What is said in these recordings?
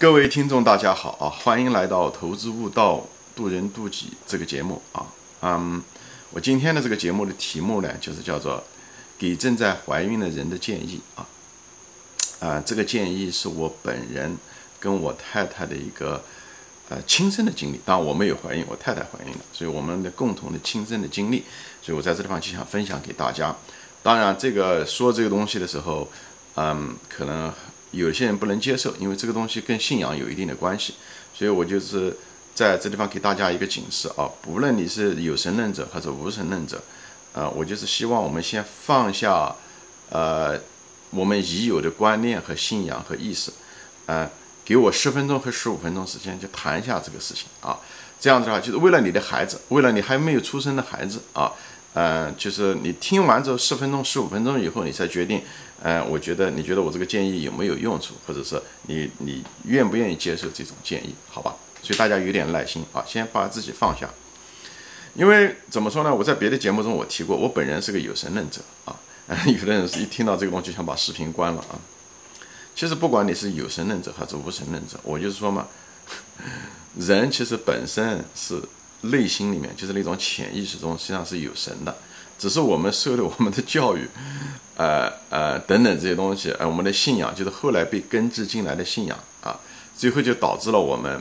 各位听众，大家好啊！欢迎来到《投资悟道，渡人渡己》这个节目啊。嗯，我今天的这个节目的题目呢，就是叫做“给正在怀孕的人的建议”啊。啊，这个建议是我本人跟我太太的一个呃亲身的经历。当然，我没有怀孕，我太太怀孕了，所以我们的共同的亲身的经历，所以我在这地方就想分享给大家。当然，这个说这个东西的时候，嗯，可能。有些人不能接受，因为这个东西跟信仰有一定的关系，所以我就是在这地方给大家一个警示啊，不论你是有神论者还是无神论者，啊，我就是希望我们先放下，呃，我们已有的观念和信仰和意识，啊，给我十分钟和十五分钟时间就谈一下这个事情啊，这样子的话，就是为了你的孩子，为了你还没有出生的孩子啊。嗯，就是你听完之后十分钟、十五分钟以后，你才决定，嗯，我觉得你觉得我这个建议有没有用处，或者是你你愿不愿意接受这种建议？好吧，所以大家有点耐心啊，先把自己放下。因为怎么说呢？我在别的节目中我提过，我本人是个有神论者啊。有的人是一听到这个东西就想把视频关了啊。其实不管你是有神论者还是无神论者，我就是说嘛，人其实本身是。内心里面就是那种潜意识中实际上是有神的，只是我们受的我们的教育，呃呃等等这些东西，呃我们的信仰就是后来被根植进来的信仰啊，最后就导致了我们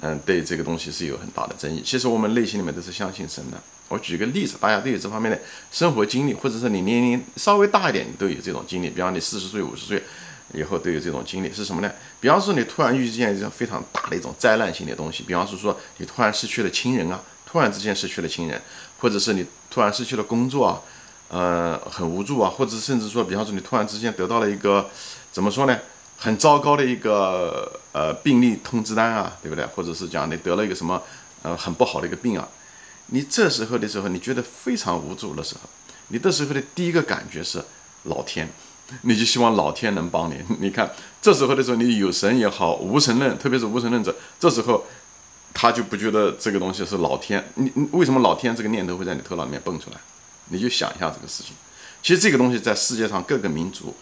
嗯对这个东西是有很大的争议。其实我们内心里面都是相信神的。我举个例子，大家都有这方面的生活经历，或者是你年龄稍微大一点，你都有这种经历。比方你四十岁、五十岁以后都有这种经历，是什么呢？比方说你突然遇见一种非常大的一种灾难性的东西，比方是说你突然失去了亲人啊。突然之间失去了亲人，或者是你突然失去了工作啊，呃，很无助啊，或者甚至说，比方说你突然之间得到了一个怎么说呢，很糟糕的一个呃病例通知单啊，对不对？或者是讲你得了一个什么呃很不好的一个病啊，你这时候的时候，你觉得非常无助的时候，你这时候的第一个感觉是老天，你就希望老天能帮你。你看这时候的时候，你有神也好，无神论，特别是无神论者，这时候。他就不觉得这个东西是老天，你你为什么老天这个念头会在你头脑里面蹦出来？你就想一下这个事情。其实这个东西在世界上各个民族、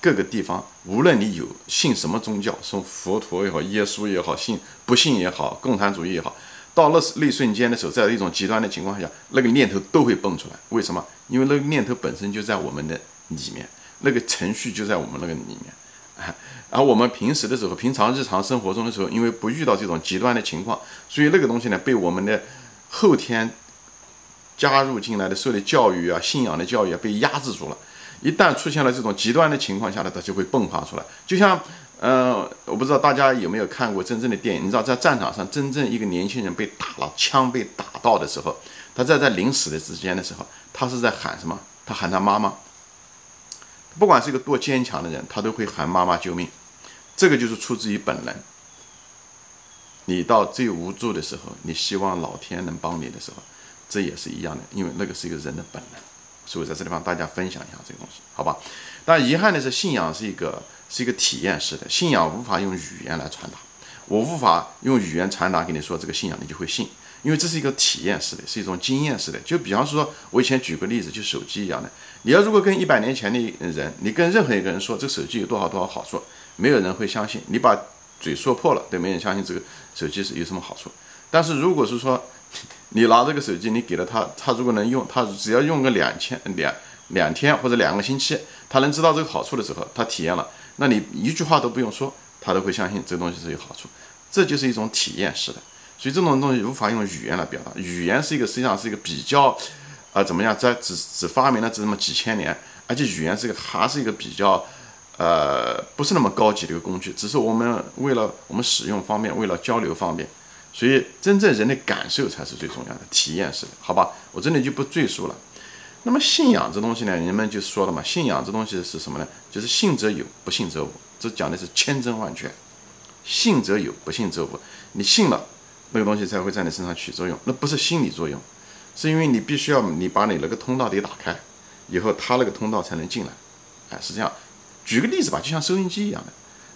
各个地方，无论你有信什么宗教，从佛陀也好、耶稣也好、信不信也好、共产主义也好，到那那瞬间的时候，在一种极端的情况下，那个念头都会蹦出来。为什么？因为那个念头本身就在我们的里面，那个程序就在我们那个里面。而我们平时的时候，平常日常生活中的时候，因为不遇到这种极端的情况，所以那个东西呢，被我们的后天加入进来的受的教育啊、信仰的教育啊，被压制住了。一旦出现了这种极端的情况下呢，它就会迸发出来。就像，嗯，我不知道大家有没有看过真正的电影？你知道，在战场上，真正一个年轻人被打了，枪被打到的时候，他在在临死的之间的时候，他是在喊什么？他喊他妈妈。不管是一个多坚强的人，他都会喊妈妈救命。这个就是出自于本能。你到最无助的时候，你希望老天能帮你的时候，这也是一样的，因为那个是一个人的本能。所以在这地方大家分享一下这个东西，好吧？但遗憾的是，信仰是一个是一个体验式的，信仰无法用语言来传达。我无法用语言传达给你说这个信仰，你就会信。因为这是一个体验式的，是一种经验式的。就比方说，我以前举个例子，就手机一样的。你要如果跟一百年前的人，你跟任何一个人说这手机有多少多少好处，没有人会相信。你把嘴说破了，都没人相信这个手机是有什么好处。但是如果是说，你拿这个手机，你给了他，他如果能用，他只要用个两千两两天或者两个星期，他能知道这个好处的时候，他体验了，那你一句话都不用说，他都会相信这个东西是有好处。这就是一种体验式的。所以这种东西无法用语言来表达，语言是一个实际上是一个比较，啊怎么样，在只只发明了这么几千年，而且语言是一个还是一个比较，呃不是那么高级的一个工具，只是我们为了我们使用方便，为了交流方便，所以真正人的感受才是最重要的，体验式的，好吧，我这里就不赘述了。那么信仰这东西呢，人们就说了嘛，信仰这东西是什么呢？就是信则有，不信则无，这讲的是千真万确，信则有，不信则无，你信了。那个东西才会在你身上起作用，那不是心理作用，是因为你必须要你把你那个通道得打开，以后他那个通道才能进来，哎，是这样。举个例子吧，就像收音机一样的，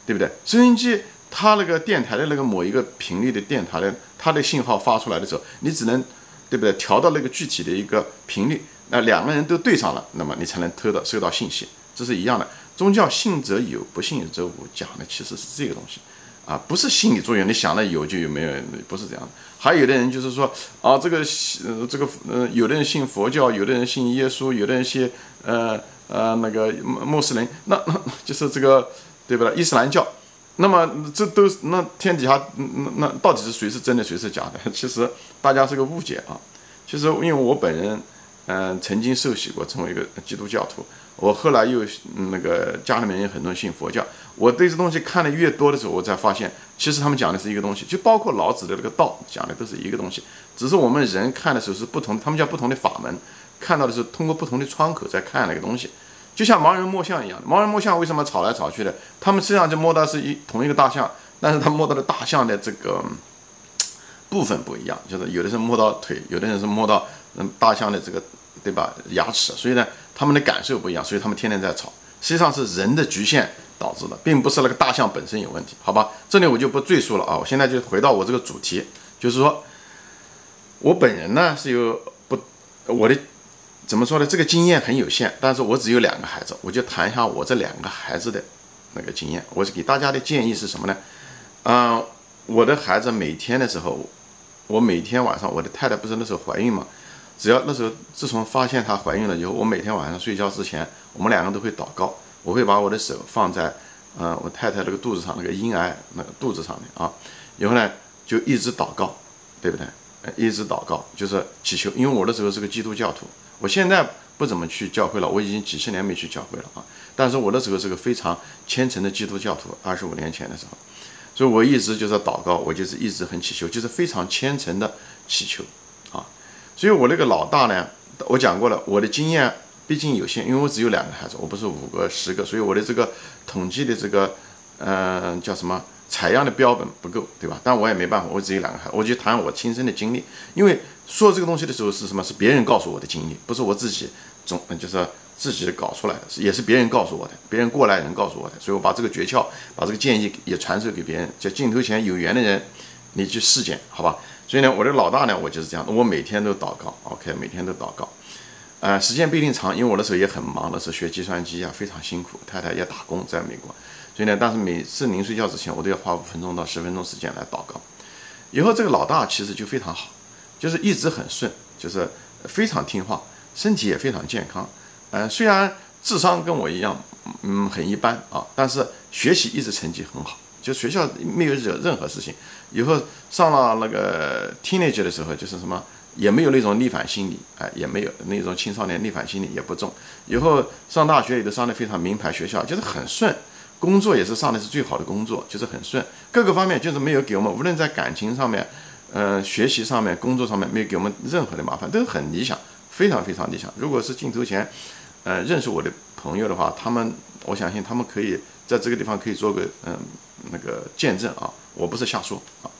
对不对？收音机它那个电台的那个某一个频率的电台的，它的信号发出来的时候，你只能，对不对？调到那个具体的一个频率，那两个人都对上了，那么你才能偷到收到信息，这是一样的。宗教信则有，不信则无，讲的其实是这个东西。啊，不是心理作用，你想了有就有，没有不是这样的。还有的人就是说啊，这个呃这个呃，有的人信佛教，有的人信耶稣，有的人信呃呃那个穆穆斯林，那那 就是这个对不对？伊斯兰教，那么这都是那天底下那那到底是谁是真的，谁是假的？其实大家是个误解啊。其实因为我本人嗯曾经受洗过，成为一个基督教徒。我后来又那个家里面有很多信佛教，我对这东西看的越多的时候，我才发现，其实他们讲的是一个东西，就包括老子的那个道讲的都是一个东西，只是我们人看的时候是不同，他们叫不同的法门，看到的是通过不同的窗口在看那个东西，就像盲人摸象一样，盲人摸象为什么吵来吵去的？他们实际上就摸到是一同一个大象，但是他摸到的大象的这个部分不一样，就是有的是摸到腿，有的人是摸到嗯大象的这个对吧牙齿，所以呢。他们的感受不一样，所以他们天天在吵。实际上是人的局限导致的，并不是那个大象本身有问题，好吧？这里我就不赘述了啊。我现在就回到我这个主题，就是说，我本人呢是有不，我的怎么说呢？这个经验很有限，但是我只有两个孩子，我就谈一下我这两个孩子的那个经验。我是给大家的建议是什么呢？嗯，我的孩子每天的时候，我每天晚上，我的太太不是那时候怀孕嘛？只要那时候，自从发现她怀孕了以后，我每天晚上睡觉之前，我们两个都会祷告。我会把我的手放在，嗯，我太太那个肚子上那个婴儿那个肚子上面啊，然后呢就一直祷告，对不对？一直祷告就是祈求。因为我那时候是个基督教徒，我现在不怎么去教会了，我已经几十年没去教会了啊。但是我那时候是个非常虔诚的基督教徒，二十五年前的时候，所以我一直就是祷告，我就是一直很祈求，就是非常虔诚的祈求啊。所以，我那个老大呢，我讲过了，我的经验毕竟有限，因为我只有两个孩子，我不是五个、十个，所以我的这个统计的这个，嗯，叫什么采样的标本不够，对吧？但我也没办法，我只有两个孩，我就谈我亲身的经历。因为说这个东西的时候是什么？是别人告诉我的经历，不是我自己总就是自己搞出来的，也是别人告诉我的，别人过来人告诉我的。所以我把这个诀窍，把这个建议也传授给别人，叫镜头前有缘的人，你去试检，好吧？所以呢，我的老大呢，我就是这样，我每天都祷告，OK，每天都祷告，呃，时间不一定长，因为我那时候也很忙的是学计算机啊，非常辛苦，太太也打工在美国，所以呢，但是每次临睡觉之前，我都要花五分钟到十分钟时间来祷告。以后这个老大其实就非常好，就是一直很顺，就是非常听话，身体也非常健康，嗯，虽然智商跟我一样，嗯，很一般啊，但是学习一直成绩很好。就学校没有惹任何事情，以后上了那个 teenage 的时候，就是什么也没有那种逆反心理，哎，也没有那种青少年逆反心理也不重。以后上大学也都上的非常名牌学校，就是很顺，工作也是上的是最好的工作，就是很顺，各个方面就是没有给我们，无论在感情上面，呃，学习上面，工作上面没有给我们任何的麻烦，都很理想，非常非常理想。如果是镜头前，呃，认识我的朋友的话，他们我相信他们可以在这个地方可以做个嗯。那个见证啊，我不是瞎说啊。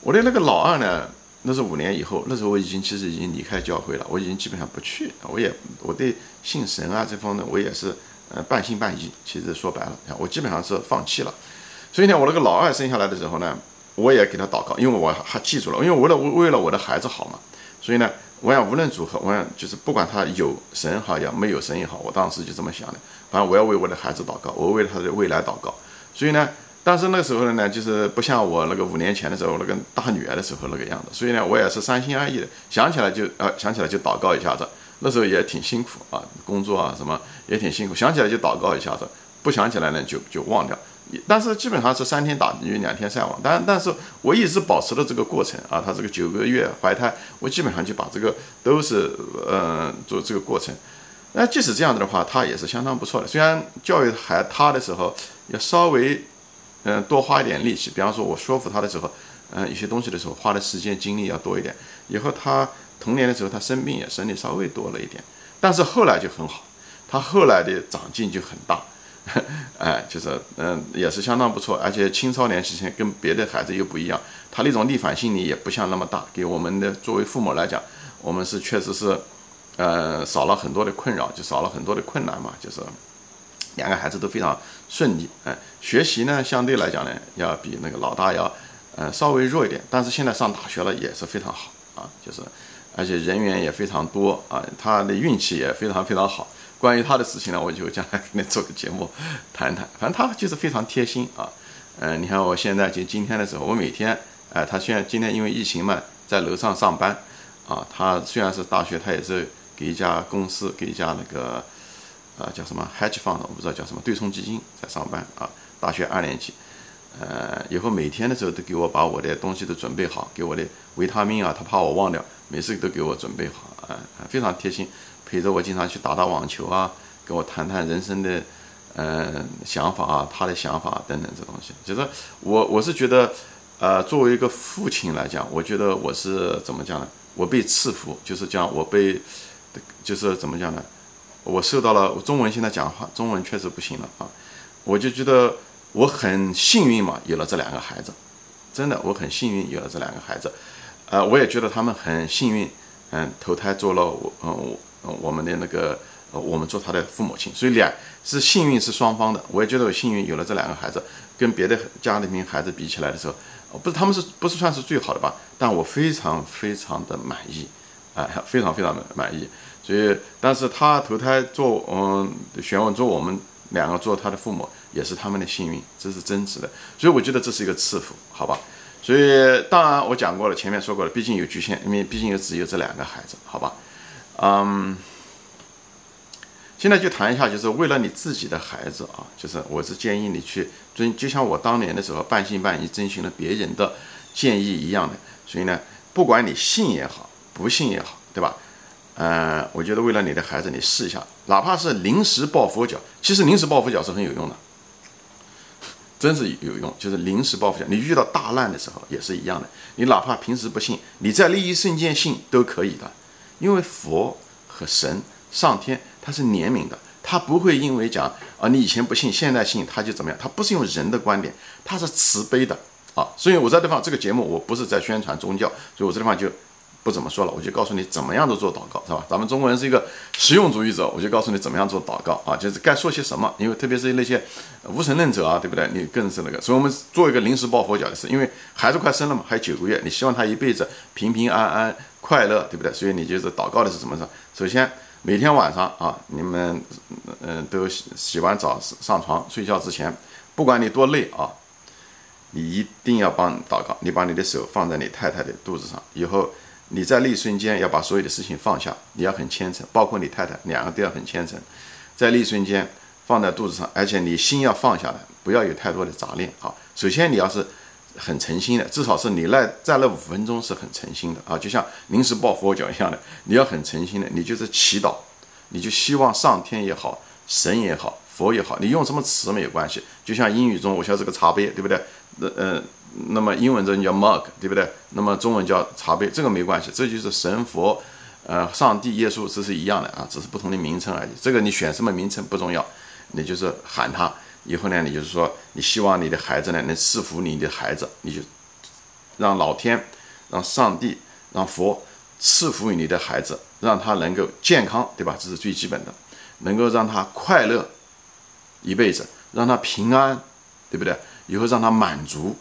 我的那个老二呢，那是五年以后，那时候我已经其实已经离开教会了，我已经基本上不去，我也我对信神啊这方面我也是呃半信半疑。其实说白了，我基本上是放弃了。所以呢，我那个老二生下来的时候呢，我也给他祷告，因为我还记住了，因为为了为了我的孩子好嘛。所以呢，我想无论如何，我想就是不管他有神好也没有神也好，我当时就这么想的，反正我要为我的孩子祷告，我为他的未来祷告。所以呢，但是那时候呢，就是不像我那个五年前的时候那个大女儿的时候那个样子。所以呢，我也是三心二意的，想起来就啊，想起来就祷告一下子。那时候也挺辛苦啊，工作啊什么也挺辛苦，想起来就祷告一下子，不想起来呢就就忘掉。但是基本上是三天打鱼两天晒网，但但是我一直保持了这个过程啊，他这个九个月怀胎，我基本上就把这个都是嗯做这个过程。那即使这样子的话，他也是相当不错的。虽然教育孩他的时候要稍微，嗯，多花一点力气。比方说，我说服他的时候，嗯，有些东西的时候，花的时间精力要多一点。以后他童年的时候，他生病也生的稍微多了一点，但是后来就很好，他后来的长进就很大，哎，就是嗯，也是相当不错。而且青少年期跟别的孩子又不一样，他那种逆反心理也不像那么大。给我们的作为父母来讲，我们是确实是。呃，少了很多的困扰，就少了很多的困难嘛。就是两个孩子都非常顺利，哎，学习呢相对来讲呢，要比那个老大要，呃，稍微弱一点。但是现在上大学了也是非常好啊，就是而且人员也非常多啊，他的运气也非常非常好。关于他的事情呢，我就将来给你做个节目谈谈。反正他就是非常贴心啊，嗯，你看我现在就今天的时候，我每天，哎，他现在今天因为疫情嘛，在楼上上班，啊，他虽然是大学，他也是给一家公司，给一家那个，啊，叫什么 hedge fund，我不知道叫什么对冲基金在上班啊，大学二年级，呃，以后每天的时候都给我把我的东西都准备好，给我的维他命啊，他怕我忘掉，每次都给我准备好，啊，非常贴心，陪着我经常去打打网球啊，跟我谈谈人生的。嗯，想法啊，他的想法等等这东西，就是我我是觉得，呃，作为一个父亲来讲，我觉得我是怎么讲呢？我被赐福，就是讲我被，就是怎么讲呢？我受到了中文现在讲话，中文确实不行了啊！我就觉得我很幸运嘛，有了这两个孩子，真的我很幸运有了这两个孩子，呃，我也觉得他们很幸运，嗯，投胎做了我，嗯，我我们的那个。我们做他的父母亲，所以两是幸运是双方的。我也觉得我幸运有了这两个孩子，跟别的家里面孩子比起来的时候，不是他们是不是算是最好的吧？但我非常非常的满意，啊，非常非常的满意。所以，但是他投胎做嗯，选我做我们两个做他的父母，也是他们的幸运，这是真实的。所以我觉得这是一个赐福，好吧？所以当然我讲过了，前面说过了，毕竟有局限，因为毕竟也只有这两个孩子，好吧？嗯。现在就谈一下，就是为了你自己的孩子啊，就是我是建议你去遵，就像我当年的时候半信半疑征询了别人的建议一样的。所以呢，不管你信也好，不信也好，对吧？嗯，我觉得为了你的孩子，你试一下，哪怕是临时抱佛脚，其实临时抱佛脚是很有用的，真是有用。就是临时抱佛脚，你遇到大难的时候也是一样的。你哪怕平时不信，你在那一瞬间信都可以的，因为佛和神。上天他是怜悯的，他不会因为讲啊你以前不信，现在信他就怎么样？他不是用人的观点，他是慈悲的啊。所以我在地方这个节目我不是在宣传宗教，所以我这地方就不怎么说了，我就告诉你怎么样的做祷告，是吧？咱们中国人是一个实用主义者，我就告诉你怎么样做祷告啊，就是该说些什么。因为特别是那些无神论者啊，对不对？你更是那个。所以我们做一个临时抱佛脚的事，因为孩子快生了嘛，还有九个月，你希望他一辈子平平安安、快乐，对不对？所以你就是祷告的是什么？首先。每天晚上啊，你们嗯都洗洗完澡上床睡觉之前，不管你多累啊，你一定要帮祷告。你把你的手放在你太太的肚子上，以后你在那一瞬间要把所有的事情放下，你要很虔诚，包括你太太，两个都要很虔诚，在那一瞬间放在肚子上，而且你心要放下来，不要有太多的杂念啊。首先你要是。很诚心的，至少是你那在那五分钟是很诚心的啊，就像临时抱佛脚一样的，你要很诚心的，你就是祈祷，你就希望上天也好，神也好，佛也好，你用什么词没有关系，就像英语中我晓得这个茶杯，对不对？那呃，那么英文中叫 mug，对不对？那么中文叫茶杯，这个没关系，这就是神佛，呃，上帝、耶稣，这是一样的啊，只是不同的名称而已。这个你选什么名称不重要，你就是喊他。以后呢，你就是说，你希望你的孩子呢能赐福你的孩子，你就让老天、让上帝、让佛赐福于你的孩子，让他能够健康，对吧？这是最基本的，能够让他快乐一辈子，让他平安，对不对？以后让他满足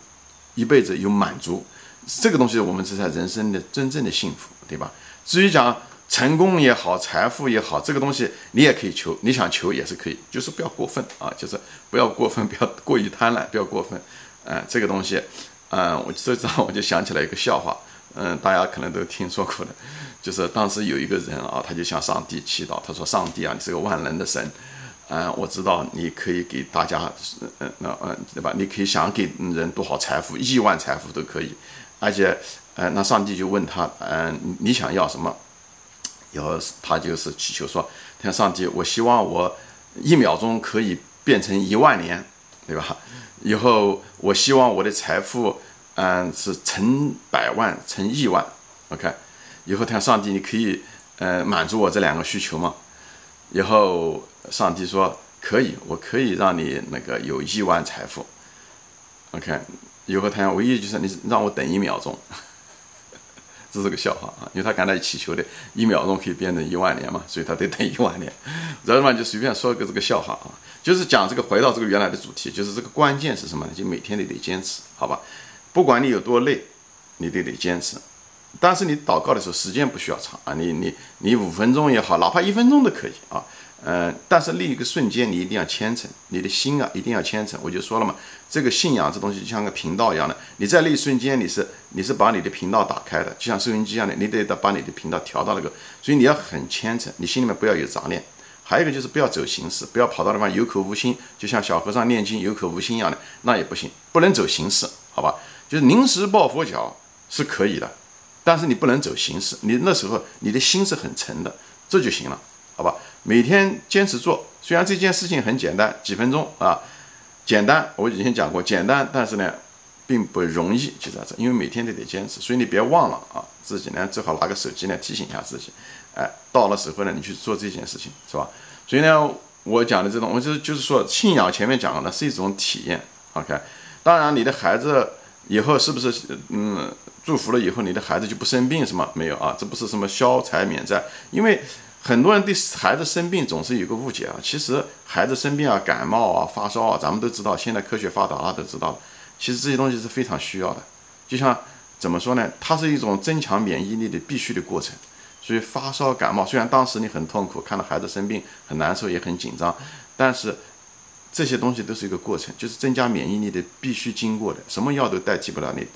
一辈子有满足，这个东西我们是在人生的真正的幸福，对吧？至于讲。成功也好，财富也好，这个东西你也可以求，你想求也是可以，就是不要过分啊，就是不要过分，不要过于贪婪，不要过分。嗯，这个东西，嗯，我这张我就想起来一个笑话，嗯，大家可能都听说过的，就是当时有一个人啊，他就向上帝祈祷，他说：“上帝啊，你是个万能的神，嗯，我知道你可以给大家，嗯，那嗯，对吧？你可以想给人多少财富，亿万财富都可以，而且，嗯，那上帝就问他，嗯，你想要什么？”以后他就是祈求说：“天上帝，我希望我一秒钟可以变成一万年，对吧？以后我希望我的财富，嗯，是成百万、成亿万。OK，以后天上帝，你可以，嗯，满足我这两个需求吗？以后上帝说可以，我可以让你那个有亿万财富。OK，以后他唯一就是你让我等一秒钟。”这是个笑话啊，因为他刚才祈求的一秒钟可以变成一万年嘛，所以他得等一万年。然后嘛，就随便说个这个笑话啊，就是讲这个回到这个原来的主题，就是这个关键是什么呢？就每天你得坚持，好吧？不管你有多累，你都得坚持。但是你祷告的时候时间不需要长啊，你你你五分钟也好，哪怕一分钟都可以啊。嗯，但是另一个瞬间，你一定要虔诚，你的心啊一定要虔诚。我就说了嘛，这个信仰这东西就像个频道一样的，你在那一瞬间你是你是把你的频道打开的，就像收音机一样的，你得把你的频道调到那个，所以你要很虔诚，你心里面不要有杂念。还有一个就是不要走形式，不要跑到地方有口无心，就像小和尚念经有口无心一样的，那也不行，不能走形式，好吧？就是临时抱佛脚是可以的，但是你不能走形式，你那时候你的心是很沉的，这就行了，好吧？每天坚持做，虽然这件事情很简单，几分钟啊，简单。我以前讲过，简单，但是呢，并不容易，就在这，因为每天都得坚持，所以你别忘了啊，自己呢最好拿个手机呢提醒一下自己，哎，到了时候呢你去做这件事情，是吧？所以呢，我讲的这种，我就就是说，信仰前面讲的是一种体验，OK。当然，你的孩子以后是不是嗯祝福了以后，你的孩子就不生病什么没有啊？这不是什么消财免灾，因为。很多人对孩子生病总是有个误解啊，其实孩子生病啊、感冒啊、发烧啊，咱们都知道，现在科学发达了，都知道，其实这些东西是非常需要的。就像怎么说呢？它是一种增强免疫力的必须的过程。所以发烧感冒，虽然当时你很痛苦，看到孩子生病很难受，也很紧张，但是这些东西都是一个过程，就是增加免疫力的必须经过的，什么药都代替不了你。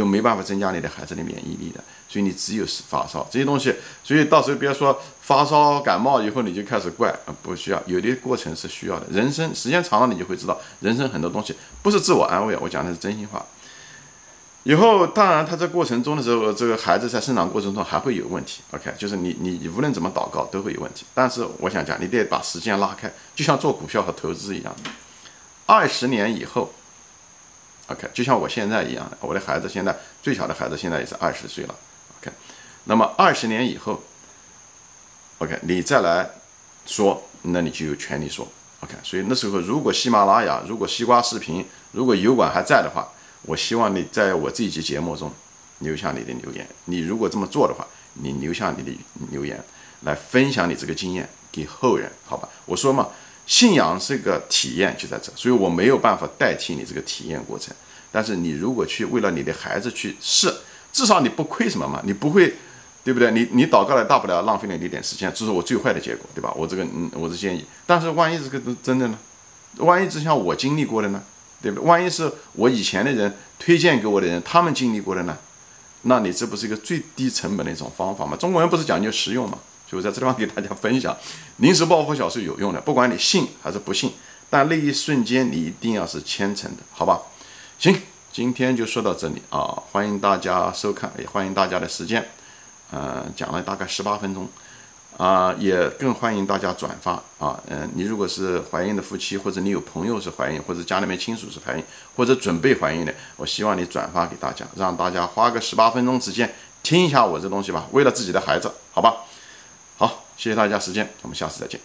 都没办法增加你的孩子的免疫力的，所以你只有是发烧这些东西，所以到时候别说发烧感冒以后你就开始怪啊，不需要，有的过程是需要的。人生时间长了，你就会知道，人生很多东西不是自我安慰，我讲的是真心话。以后当然他在过程中的时候，这个孩子在生长过程中还会有问题，OK，就是你你无论怎么祷告都会有问题。但是我想讲，你得把时间拉开，就像做股票和投资一样，二十年以后。OK，就像我现在一样，我的孩子现在最小的孩子现在也是二十岁了。OK，那么二十年以后，OK，你再来说，那你就有权利说。OK，所以那时候如果喜马拉雅、如果西瓜视频、如果油管还在的话，我希望你在我这一期节目中留下你的留言。你如果这么做的话，你留下你的留言来分享你这个经验给后人，好吧？我说嘛。信仰是个体验，就在这，所以我没有办法代替你这个体验过程。但是你如果去为了你的孩子去试，至少你不亏什么嘛，你不会，对不对？你你祷告了，大不了浪费了你一点时间，这是我最坏的结果，对吧？我这个嗯，我的建议。但是万一这个真的呢？万一就像我经历过的呢？对不对？万一是我以前的人推荐给我的人，他们经历过的呢？那你这不是一个最低成本的一种方法吗？中国人不是讲究实用吗？就在这地方给大家分享，临时抱佛脚是有用的，不管你信还是不信，但那一瞬间你一定要是虔诚的，好吧？行，今天就说到这里啊，欢迎大家收看，也欢迎大家的时间，嗯，讲了大概十八分钟，啊，也更欢迎大家转发啊，嗯，你如果是怀孕的夫妻，或者你有朋友是怀孕，或者家里面亲属是怀孕，或者准备怀孕的，我希望你转发给大家，让大家花个十八分钟时间听一下我这东西吧，为了自己的孩子，好吧？谢谢大家时间，我们下次再见。